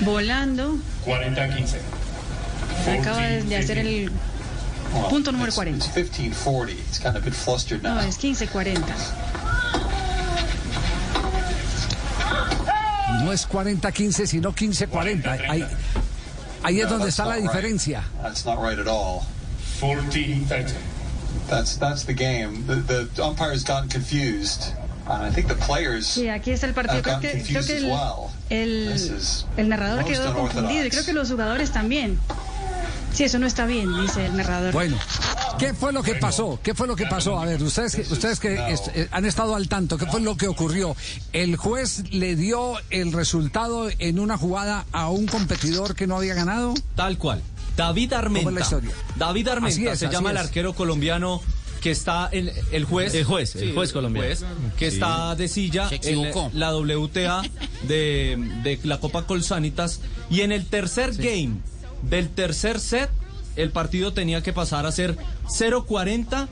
Volando. 40-15. Acaba de hacer el. Punto número it's, 40. It's 1540. It's kind of a bit flustered now. No, es 15-40. No es 40-15, sino 15-40. Ahí, ahí es donde that's está la not right. diferencia. That's not right at all. 40-13. That's that's the game. The, the umpire's gotten confused. And I think the players Sí, aquí está el partido. Creo que, creo que as el, well. El, el narrador quedó confundido y creo que los jugadores también. Sí, eso no está bien, dice el narrador. Bueno, ¿qué fue lo que pasó? ¿Qué fue lo que pasó? A ver, ustedes que, ustedes que est- eh, han estado al tanto, ¿qué fue lo que ocurrió? El juez le dio el resultado en una jugada a un competidor que no había ganado. Tal cual. David ¿Cómo es la Armenta. historia? David Armenta es, se llama el arquero colombiano que está en el juez. El juez, el juez colombiano. juez, que está de silla en la WTA de, de la Copa Colsanitas. Y en el tercer game del tercer set, el partido tenía que pasar a ser 0-40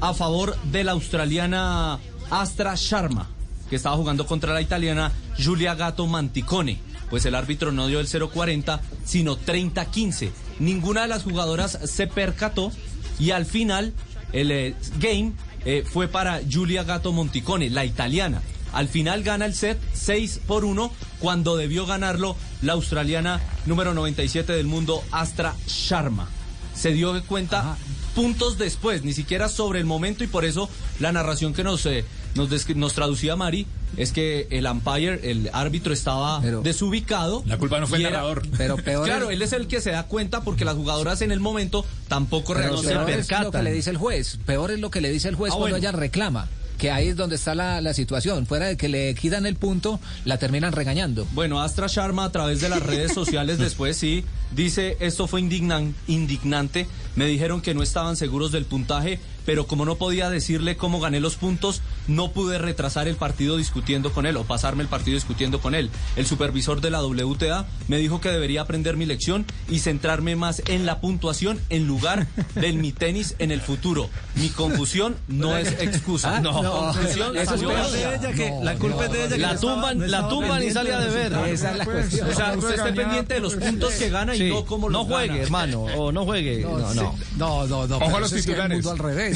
a favor de la australiana Astra Sharma, que estaba jugando contra la italiana Giulia Gatto Manticone. Pues el árbitro no dio el 0-40, sino 30-15. Ninguna de las jugadoras se percató y al final el eh, game eh, fue para Giulia Gatto Monticone, la italiana. Al final gana el set 6 por 1 cuando debió ganarlo la australiana número 97 del mundo, Astra Sharma. Se dio cuenta puntos después, ni siquiera sobre el momento y por eso la narración que nos, eh, nos, nos traducía Mari es que el umpire, el árbitro estaba Pero- desubicado. La culpa no fue el era- narrador. Pero peor Claro, es, él es el que se da cuenta porque las jugadoras en el momento tampoco pero reaccionan. peor es lo que le dice el juez. Peor es lo que le dice el juez Ah, cuando bueno. ella reclama. Que ahí es donde está la, la situación. Fuera de que le quitan el punto, la terminan regañando. Bueno, Astra Sharma a través de las redes sociales después sí dice esto fue indignan- indignante. Me dijeron que no estaban seguros del puntaje, pero como no podía decirle cómo gané los puntos, no pude retrasar el partido discutiendo con él o pasarme el partido discutiendo con él. El supervisor de la WTA me dijo que debería aprender mi lección y centrarme más en la puntuación en lugar del mi tenis en el futuro. Mi confusión no es excusa. no. Confusión Eso es salió peor de de ella. que la culpa es de ella. La tumban, la tumban y sale a deber. Esa es la cuestión. O sea, usted esté pendiente de los puntos que gana y Sí. no cómo No los juegue, gana. hermano, o no juegue. No, no. No, no, no. Ojo a los que titulares. al revés.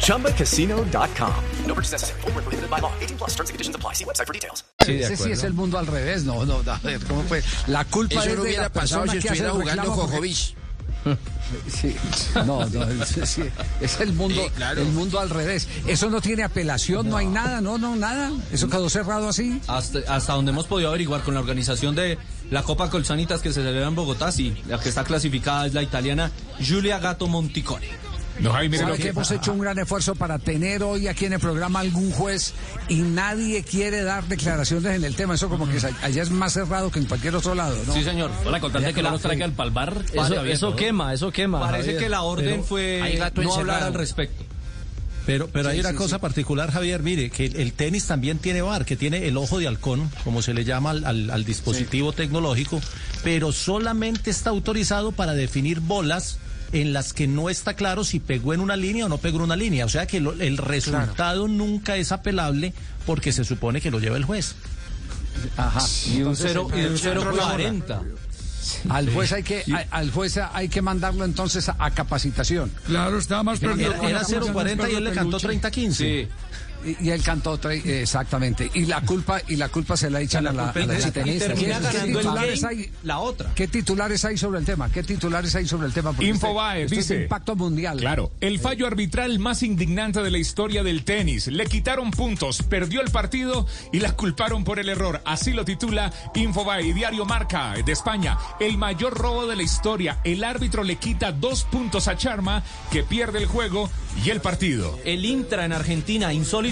ChumbaCasino.com. No purchase necessary. Void were prohibited by law. 18 plus terms and conditions apply. See website for details. Sí, de Ese sí es el mundo al revés. No, no, a ver, ¿cómo fue? La culpa Eso es no de hubiera la pasado si estuviera jugando Jojovic. Sí, no, no, es, sí, es el mundo, Sí, claro. el mundo al revés. Eso no tiene apelación, no hay nada, no, no, nada. Eso quedó cerrado así. Hasta, hasta donde hemos podido averiguar con la organización de la Copa Colsanitas que se celebra en Bogotá, sí, la que está clasificada es la italiana Giulia Gatto Monticone. No, Sabe que que hemos hecho un gran esfuerzo para tener hoy aquí en el programa algún juez y nadie quiere dar declaraciones en el tema. Eso como que es- allá es más cerrado que en cualquier otro lado, ¿no? Sí, señor. Hola, contante Allá que no la- nos traiga el palbar. Eso, abierto, eso ¿no? quema, eso quema. Parece Javier. que la orden Pero fue no hablar encerrado. al respecto. Pero, pero hay una sí, cosa sí. particular, Javier, mire, que el, el tenis también tiene VAR, que tiene el ojo de halcón, como se le llama al, al- al dispositivo tecnológico, pero solamente está autorizado para definir bolas en las que no está claro si pegó en una línea o no pegó en una línea. O sea que lo- el resultado nunca es apelable porque se supone que lo lleva el juez. Ajá. Y un Entonces, 0 y un eh, 0.40. Al juez hay que, a- al juez hay que mandarlo entonces a, a capacitación. Claro, estaba más. Era, era 0.40 y él le cantó 30-15. Sí. Y, y él cantó tre- exactamente. Y la culpa y la culpa se la echan a la, a la otra. ¿Qué titulares hay sobre el tema? ¿Qué titulares hay sobre el tema? Porque Infobae este- este dice. impacto mundial. Claro, el fallo arbitral más indignante de la historia del tenis. Le quitaron puntos, perdió el partido y la culparon por el error. Así lo titula Infobae Diario Marca de España. El mayor robo de la historia. El árbitro le quita dos puntos a Charma, que pierde el juego y el partido. El Intra en Argentina, insólito